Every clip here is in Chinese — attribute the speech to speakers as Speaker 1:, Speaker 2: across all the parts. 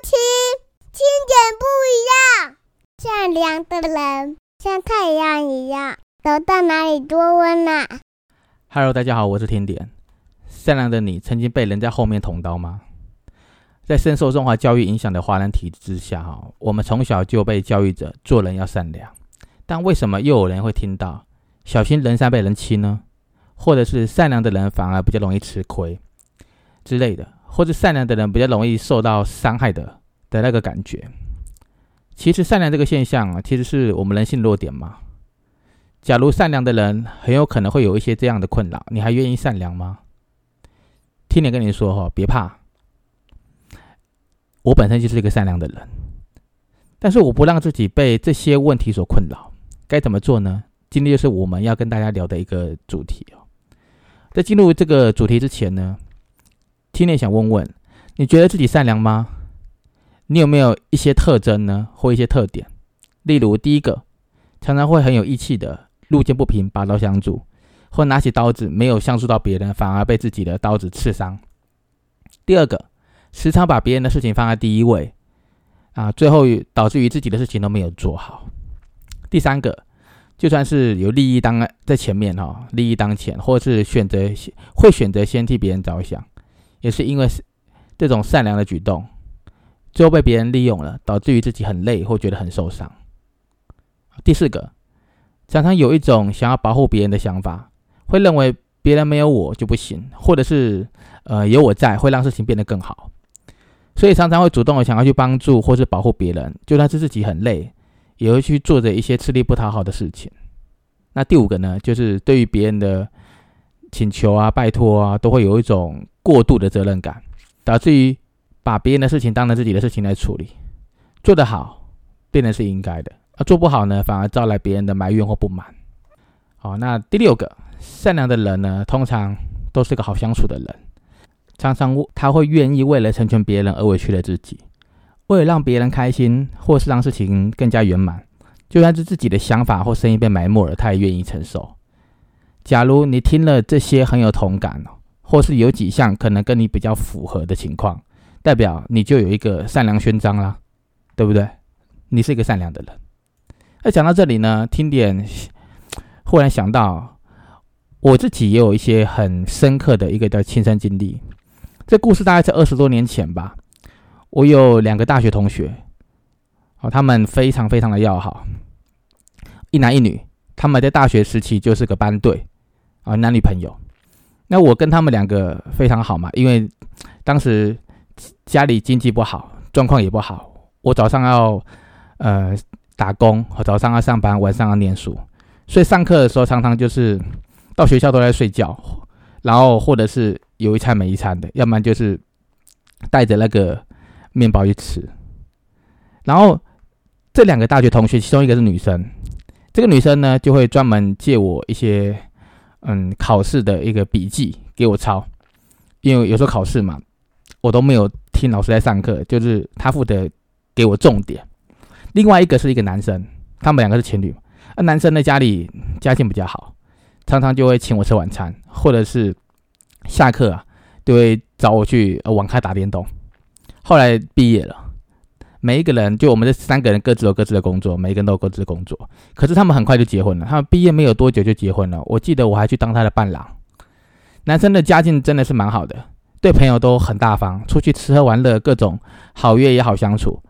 Speaker 1: 听，听点不一样。善良的人像太阳一样，走到哪里多温暖。
Speaker 2: Hello，大家好，我是甜点。善良的你，曾经被人在后面捅刀吗？在深受中华教育影响的华人体制下，哈，我们从小就被教育着做人要善良。但为什么又有人会听到小心人善被人欺呢？或者是善良的人反而比较容易吃亏之类的，或者善良的人比较容易受到伤害的的那个感觉？其实善良这个现象啊，其实是我们人性弱点嘛。假如善良的人很有可能会有一些这样的困扰，你还愿意善良吗？听你跟你说哈，别怕。我本身就是一个善良的人，但是我不让自己被这些问题所困扰，该怎么做呢？今天就是我们要跟大家聊的一个主题哦。在进入这个主题之前呢，听你想问问，你觉得自己善良吗？你有没有一些特征呢，或一些特点？例如，第一个，常常会很有义气的，路见不平拔刀相助，或拿起刀子没有相助到别人，反而被自己的刀子刺伤。第二个。时常把别人的事情放在第一位，啊，最后导致于自己的事情都没有做好。第三个，就算是有利益当在前面哈，利益当前，或是选择会选择先替别人着想，也是因为这种善良的举动，最后被别人利用了，导致于自己很累或觉得很受伤。第四个，常常有一种想要保护别人的想法，会认为别人没有我就不行，或者是呃有我在会让事情变得更好。所以常常会主动的想要去帮助或是保护别人，就算是自己很累，也会去做着一些吃力不讨好的事情。那第五个呢，就是对于别人的请求啊、拜托啊，都会有一种过度的责任感，导致于把别人的事情当成自己的事情来处理。做得好，变成是应该的；而做不好呢，反而招来别人的埋怨或不满。好，那第六个，善良的人呢，通常都是个好相处的人。常常他会愿意为了成全别人而委屈了自己，为了让别人开心，或是让事情更加圆满，就算是自己的想法或声音被埋没了，他也愿意承受。假如你听了这些很有同感哦或是有几项可能跟你比较符合的情况，代表你就有一个善良勋章啦，对不对？你是一个善良的人。那讲到这里呢，听点，忽然想到我自己也有一些很深刻的一个的亲身经历。这故事大概在二十多年前吧。我有两个大学同学，哦，他们非常非常的要好，一男一女。他们在大学时期就是个班队，啊，男女朋友。那我跟他们两个非常好嘛，因为当时家里经济不好，状况也不好。我早上要呃打工，和早上要上班，晚上要念书，所以上课的时候常常就是到学校都在睡觉，然后或者是。有一餐没一餐的，要不然就是带着那个面包去吃。然后这两个大学同学，其中一个是女生，这个女生呢就会专门借我一些嗯考试的一个笔记给我抄，因为有时候考试嘛，我都没有听老师在上课，就是他负责给我重点。另外一个是一个男生，他们两个是情侣，那男生呢家里家境比较好，常常就会请我吃晚餐，或者是。下课啊，就会找我去网咖打电动。后来毕业了，每一个人就我们这三个人各自有各自的工作，每一个人都有各自的工作。可是他们很快就结婚了，他们毕业没有多久就结婚了。我记得我还去当他的伴郎。男生的家境真的是蛮好的，对朋友都很大方，出去吃喝玩乐，各种好约也好相处。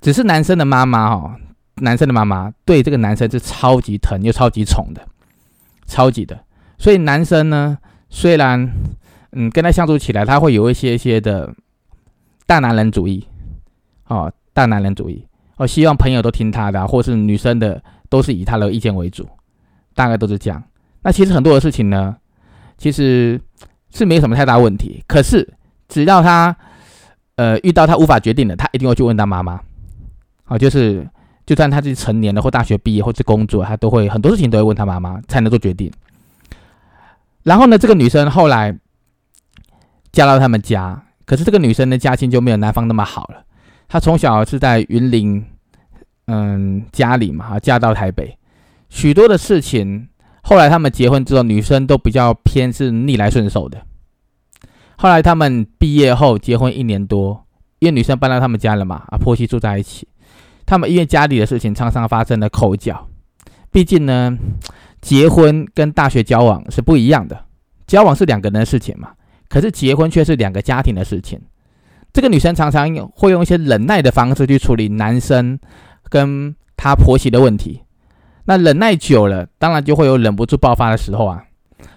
Speaker 2: 只是男生的妈妈哦，男生的妈妈对这个男生是超级疼又超级宠的，超级的。所以男生呢。虽然，嗯，跟他相处起来，他会有一些些的大男人主义，哦，大男人主义，哦，希望朋友都听他的，或是女生的都是以他的意见为主，大概都是这样。那其实很多的事情呢，其实是没有什么太大问题。可是只要他，呃，遇到他无法决定的，他一定会去问他妈妈。啊，就是就算他自己成年了或大学毕业或者工作，他都会很多事情都会问他妈妈才能做决定。然后呢，这个女生后来嫁到他们家，可是这个女生的家境就没有男方那么好了。她从小是在云林，嗯，家里嘛，嫁到台北，许多的事情，后来他们结婚之后，女生都比较偏是逆来顺受的。后来他们毕业后结婚一年多，因为女生搬到他们家了嘛，啊，婆媳住在一起，他们因为家里的事情常常发生了口角。毕竟呢，结婚跟大学交往是不一样的，交往是两个人的事情嘛，可是结婚却是两个家庭的事情。这个女生常常会用一些忍耐的方式去处理男生跟她婆媳的问题。那忍耐久了，当然就会有忍不住爆发的时候啊。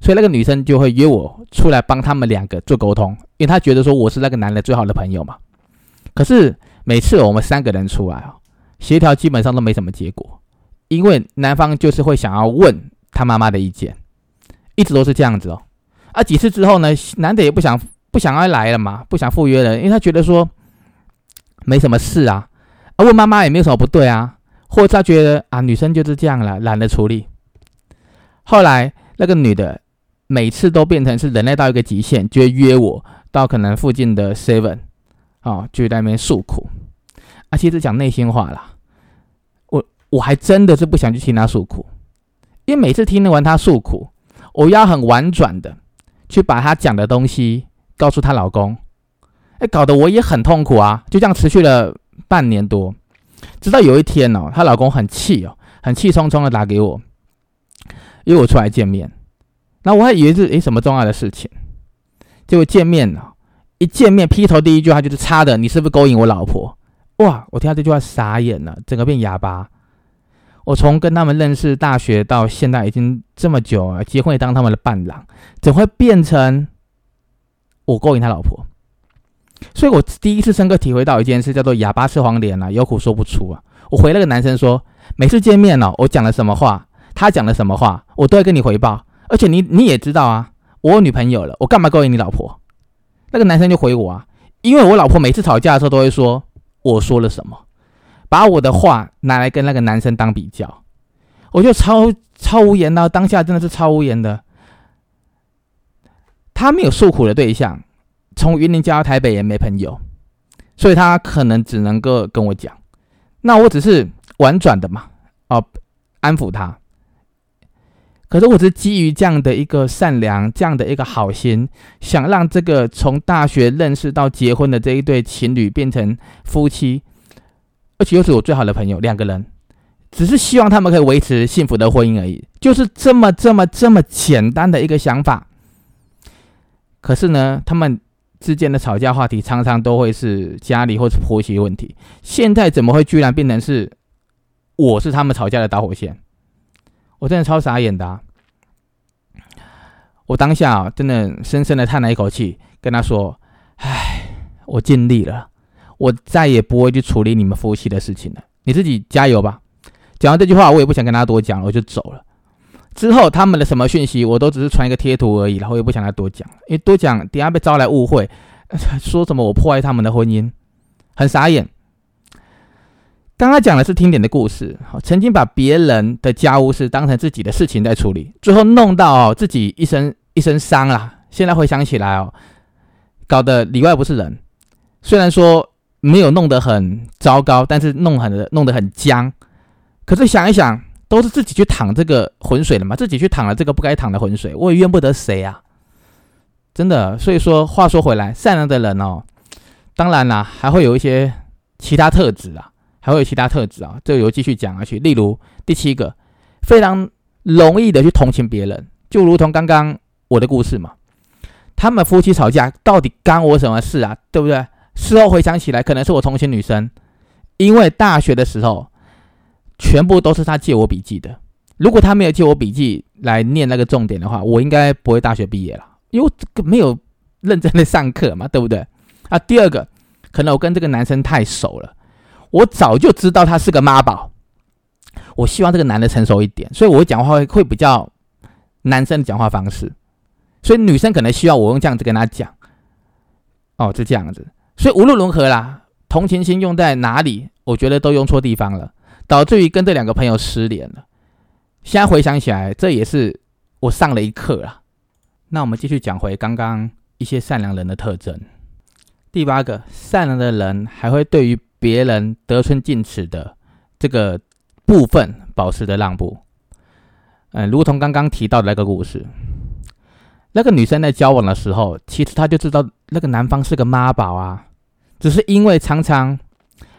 Speaker 2: 所以那个女生就会约我出来帮他们两个做沟通，因为她觉得说我是那个男的最好的朋友嘛。可是每次我们三个人出来啊，协调基本上都没什么结果，因为男方就是会想要问他妈妈的意见，一直都是这样子哦。啊，几次之后呢，男的也不想不想要来了嘛，不想赴约了，因为他觉得说没什么事啊，啊问妈妈也没有什么不对啊，或者他觉得啊女生就是这样了，懒得处理。后来。那个女的每次都变成是忍耐到一个极限，就会约我到可能附近的 Seven，啊，就在那边诉苦。啊，其实讲内心话啦，我我还真的是不想去听她诉苦，因为每次听完她诉苦，我要很婉转的去把她讲的东西告诉她老公，哎，搞得我也很痛苦啊。就这样持续了半年多，直到有一天哦，她老公很气哦，很气冲冲的打给我。约我出来见面，那我还以为是诶什么重要的事情，结果见面了，一见面劈头第一句话就是“差的，你是不是勾引我老婆？”哇！我听到这句话傻眼了，整个变哑巴。我从跟他们认识大学到现在已经这么久了，结婚也当他们的伴郎，怎会变成我勾引他老婆？所以我第一次深刻体会到一件事，叫做哑巴吃黄连啊，有苦说不出啊。我回那个男生说，每次见面哦，我讲了什么话？他讲了什么话，我都会跟你回报。而且你你也知道啊，我有女朋友了，我干嘛勾引你老婆？那个男生就回我啊，因为我老婆每次吵架的时候都会说我说了什么，把我的话拿来跟那个男生当比较，我就超超无言的，当下真的是超无言的。他没有诉苦的对象，从云林嫁到台北也没朋友，所以他可能只能够跟我讲。那我只是婉转的嘛，哦，安抚他。可是我是基于这样的一个善良，这样的一个好心，想让这个从大学认识到结婚的这一对情侣变成夫妻，而且又是我最好的朋友，两个人，只是希望他们可以维持幸福的婚姻而已，就是这么这么这么简单的一个想法。可是呢，他们之间的吵架话题常常都会是家里或者婆媳问题，现在怎么会居然变成是我是他们吵架的导火线？我真的超傻眼的，我当下，真的深深的叹了一口气，跟他说：“唉，我尽力了，我再也不会去处理你们夫妻的事情了，你自己加油吧。”讲完这句话，我也不想跟他多讲，我就走了。之后他们的什么讯息，我都只是传一个贴图而已，然后也不想再多讲，因为多讲等下被招来误会，说什么我破坏他们的婚姻，很傻眼。刚刚讲的是听点的故事，曾经把别人的家务事当成自己的事情在处理，最后弄到自己一身一身伤啦。现在回想起来哦，搞得里外不是人。虽然说没有弄得很糟糕，但是弄很弄得很僵。可是想一想，都是自己去淌这个浑水的嘛，自己去淌了这个不该淌的浑水，我也怨不得谁啊。真的，所以说话说回来，善良的人哦，当然啦，还会有一些其他特质啊。还会有其他特质啊，这个由继续讲下去。例如第七个，非常容易的去同情别人，就如同刚刚我的故事嘛。他们夫妻吵架，到底干我什么事啊？对不对？事后回想起来，可能是我同情女生，因为大学的时候全部都是他借我笔记的。如果他没有借我笔记来念那个重点的话，我应该不会大学毕业了，因为这个没有认真的上课嘛，对不对？啊，第二个，可能我跟这个男生太熟了。我早就知道他是个妈宝，我希望这个男的成熟一点，所以我讲话会会比较男生的讲话方式，所以女生可能需要我用这样子跟他讲，哦，是这样子，所以无论如何啦，同情心用在哪里，我觉得都用错地方了，导致于跟这两个朋友失联了。现在回想起来，这也是我上了一课啦。那我们继续讲回刚刚一些善良人的特征。第八个，善良的人还会对于别人得寸进尺的这个部分保持着让步，嗯，如同刚刚提到的那个故事，那个女生在交往的时候，其实她就知道那个男方是个妈宝啊，只是因为常常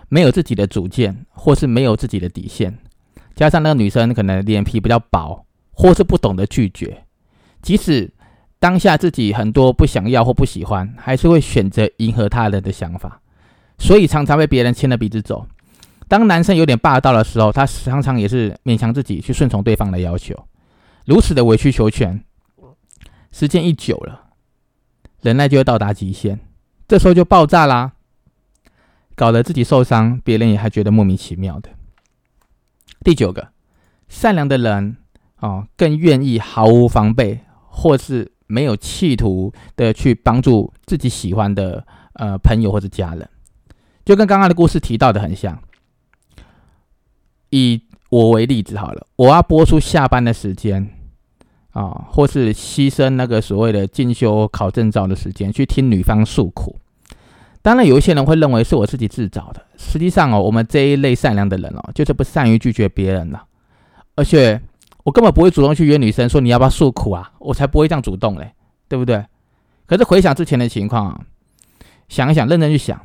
Speaker 2: 没有自己的主见，或是没有自己的底线，加上那个女生可能脸皮比较薄，或是不懂得拒绝，即使当下自己很多不想要或不喜欢，还是会选择迎合他人的想法，所以常常被别人牵着鼻子走。当男生有点霸道的时候，他常常也是勉强自己去顺从对方的要求，如此的委曲求全，时间一久了，忍耐就会到达极限，这时候就爆炸啦，搞得自己受伤，别人也还觉得莫名其妙的。第九个，善良的人哦，更愿意毫无防备，或是没有企图的去帮助自己喜欢的呃朋友或者家人，就跟刚刚的故事提到的很像。以我为例子好了，我要播出下班的时间啊，或是牺牲那个所谓的进修考证照的时间去听女方诉苦。当然，有一些人会认为是我自己自找的。实际上哦，我们这一类善良的人哦，就是不善于拒绝别人了。而且我根本不会主动去约女生说你要不要诉苦啊，我才不会这样主动嘞，对不对？可是回想之前的情况啊，想一想，认真去想，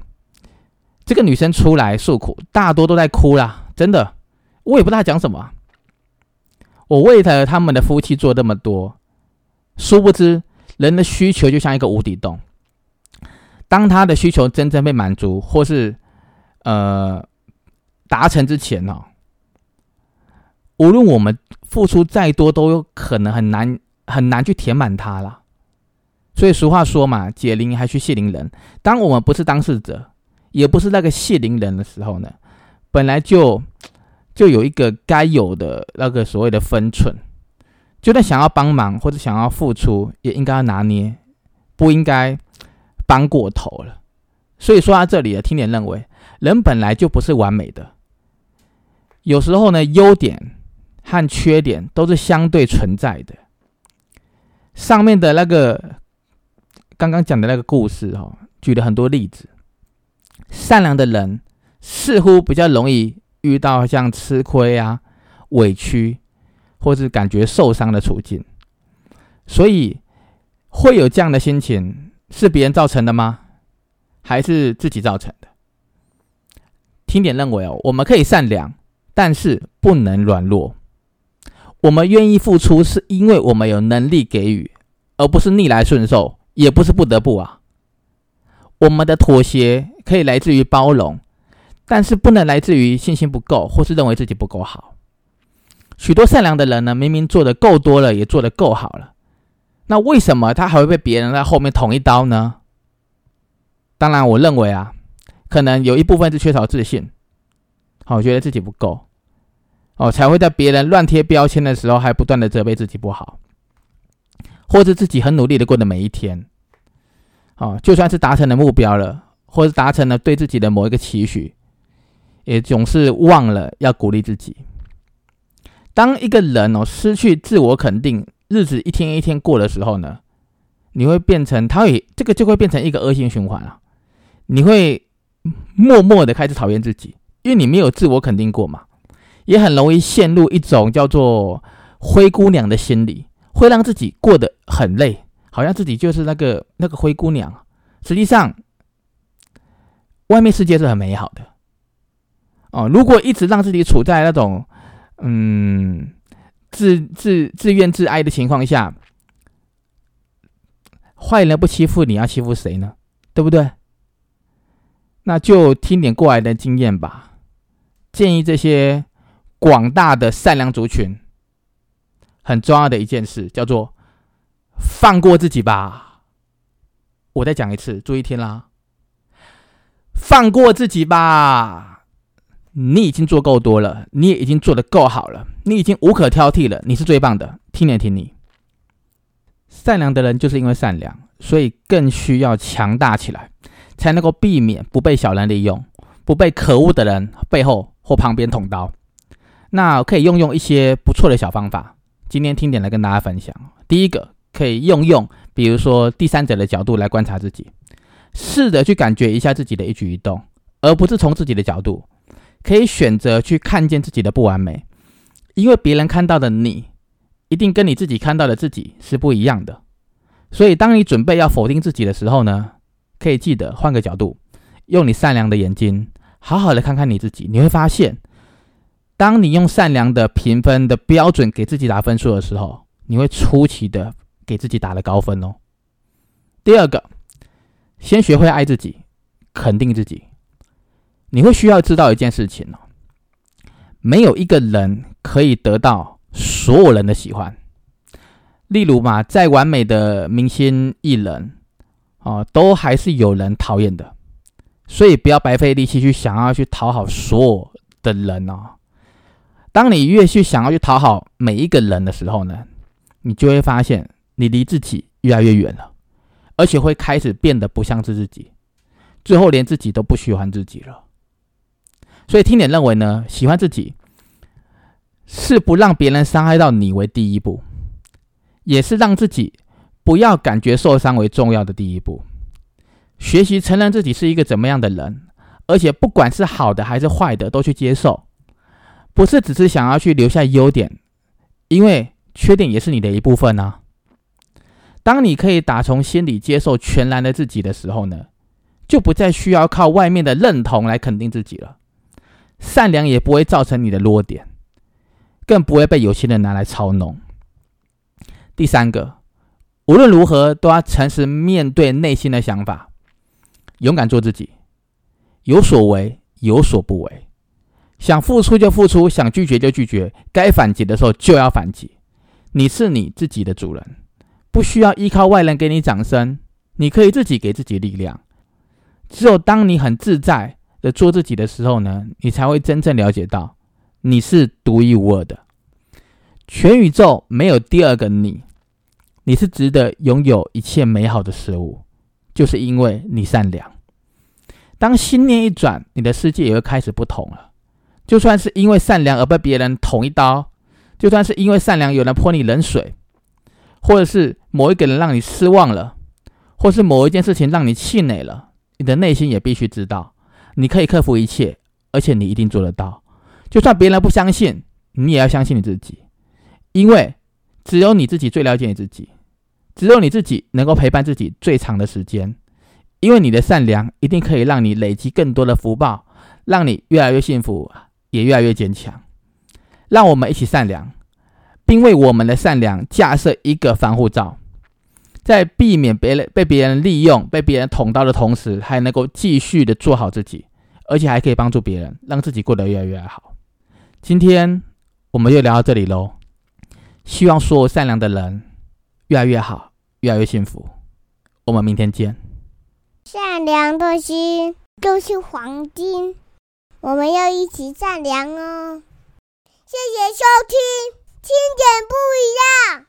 Speaker 2: 这个女生出来诉苦，大多都在哭啦，真的。我也不知道讲什么。我为了他们的夫妻做这么多，殊不知人的需求就像一个无底洞。当他的需求真正被满足，或是呃达成之前哦，无论我们付出再多，都有可能很难很难去填满它了。所以俗话说嘛，“解铃还需系铃人”。当我们不是当事者，也不是那个系铃人的时候呢，本来就。就有一个该有的那个所谓的分寸，就算想要帮忙或者想要付出，也应该要拿捏，不应该帮过头了。所以说到这里啊听点认为，人本来就不是完美的，有时候呢，优点和缺点都是相对存在的。上面的那个刚刚讲的那个故事哈，举了很多例子，善良的人似乎比较容易。遇到像吃亏啊、委屈，或是感觉受伤的处境，所以会有这样的心情，是别人造成的吗？还是自己造成的？听点认为哦，我们可以善良，但是不能软弱。我们愿意付出，是因为我们有能力给予，而不是逆来顺受，也不是不得不啊。我们的妥协可以来自于包容。但是不能来自于信心不够，或是认为自己不够好。许多善良的人呢，明明做的够多了，也做的够好了，那为什么他还会被别人在后面捅一刀呢？当然，我认为啊，可能有一部分是缺少自信，好，觉得自己不够，哦，才会在别人乱贴标签的时候，还不断的责备自己不好，或者自己很努力的过的每一天，哦，就算是达成了目标了，或者达成了对自己的某一个期许。也总是忘了要鼓励自己。当一个人哦失去自我肯定，日子一天一天过的时候呢，你会变成他会这个就会变成一个恶性循环了。你会默默的开始讨厌自己，因为你没有自我肯定过嘛，也很容易陷入一种叫做灰姑娘的心理，会让自己过得很累，好像自己就是那个那个灰姑娘。实际上，外面世界是很美好的。哦，如果一直让自己处在那种，嗯，自自自怨自哀的情况下，坏人不欺负你，要欺负谁呢？对不对？那就听点过来的经验吧。建议这些广大的善良族群，很重要的一件事叫做放过自己吧。我再讲一次，注意听啦，放过自己吧。你已经做够多了，你也已经做得够好了，你已经无可挑剔了，你是最棒的。听你听你，善良的人就是因为善良，所以更需要强大起来，才能够避免不被小人利用，不被可恶的人背后或旁边捅刀。那可以用用一些不错的小方法，今天听点来跟大家分享。第一个可以用用，比如说第三者的角度来观察自己，试着去感觉一下自己的一举一动，而不是从自己的角度。可以选择去看见自己的不完美，因为别人看到的你，一定跟你自己看到的自己是不一样的。所以，当你准备要否定自己的时候呢，可以记得换个角度，用你善良的眼睛，好好的看看你自己，你会发现，当你用善良的评分的标准给自己打分数的时候，你会出奇的给自己打了高分哦。第二个，先学会爱自己，肯定自己。你会需要知道一件事情哦，没有一个人可以得到所有人的喜欢。例如嘛，再完美的明星艺人，哦，都还是有人讨厌的。所以不要白费力气去想要去讨好所有的人哦。当你越去想要去讨好每一个人的时候呢，你就会发现你离自己越来越远了。而且会开始变得不像是自己，最后连自己都不喜欢自己了。所以听点认为呢，喜欢自己是不让别人伤害到你为第一步，也是让自己不要感觉受伤为重要的第一步。学习承认自己是一个怎么样的人，而且不管是好的还是坏的都去接受，不是只是想要去留下优点，因为缺点也是你的一部分呢。当你可以打从心里接受全然的自己的时候呢，就不再需要靠外面的认同来肯定自己了。善良也不会造成你的弱点，更不会被有心人拿来操弄。第三个，无论如何都要诚实面对内心的想法，勇敢做自己，有所为有所不为，想付出就付出，想拒绝就拒绝，该反击的时候就要反击。你是你自己的主人。不需要依靠外人给你掌声，你可以自己给自己力量。只有当你很自在的做自己的时候呢，你才会真正了解到你是独一无二的，全宇宙没有第二个你，你是值得拥有一切美好的事物，就是因为你善良。当心念一转，你的世界也会开始不同了。就算是因为善良而被别人捅一刀，就算是因为善良有人泼你冷水。或者是某一个人让你失望了，或是某一件事情让你气馁了，你的内心也必须知道，你可以克服一切，而且你一定做得到。就算别人不相信，你也要相信你自己，因为只有你自己最了解你自己，只有你自己能够陪伴自己最长的时间。因为你的善良一定可以让你累积更多的福报，让你越来越幸福，也越来越坚强。让我们一起善良。并为我们的善良架设一个防护罩，在避免别人被别人利用、被别人捅刀的同时，还能够继续的做好自己，而且还可以帮助别人，让自己过得越来越好。今天我们就聊到这里喽，希望所有善良的人越来越好，越来越幸福。我们明天见。
Speaker 1: 善良的心就是黄金，我们要一起善良哦。谢谢收听。听点不一样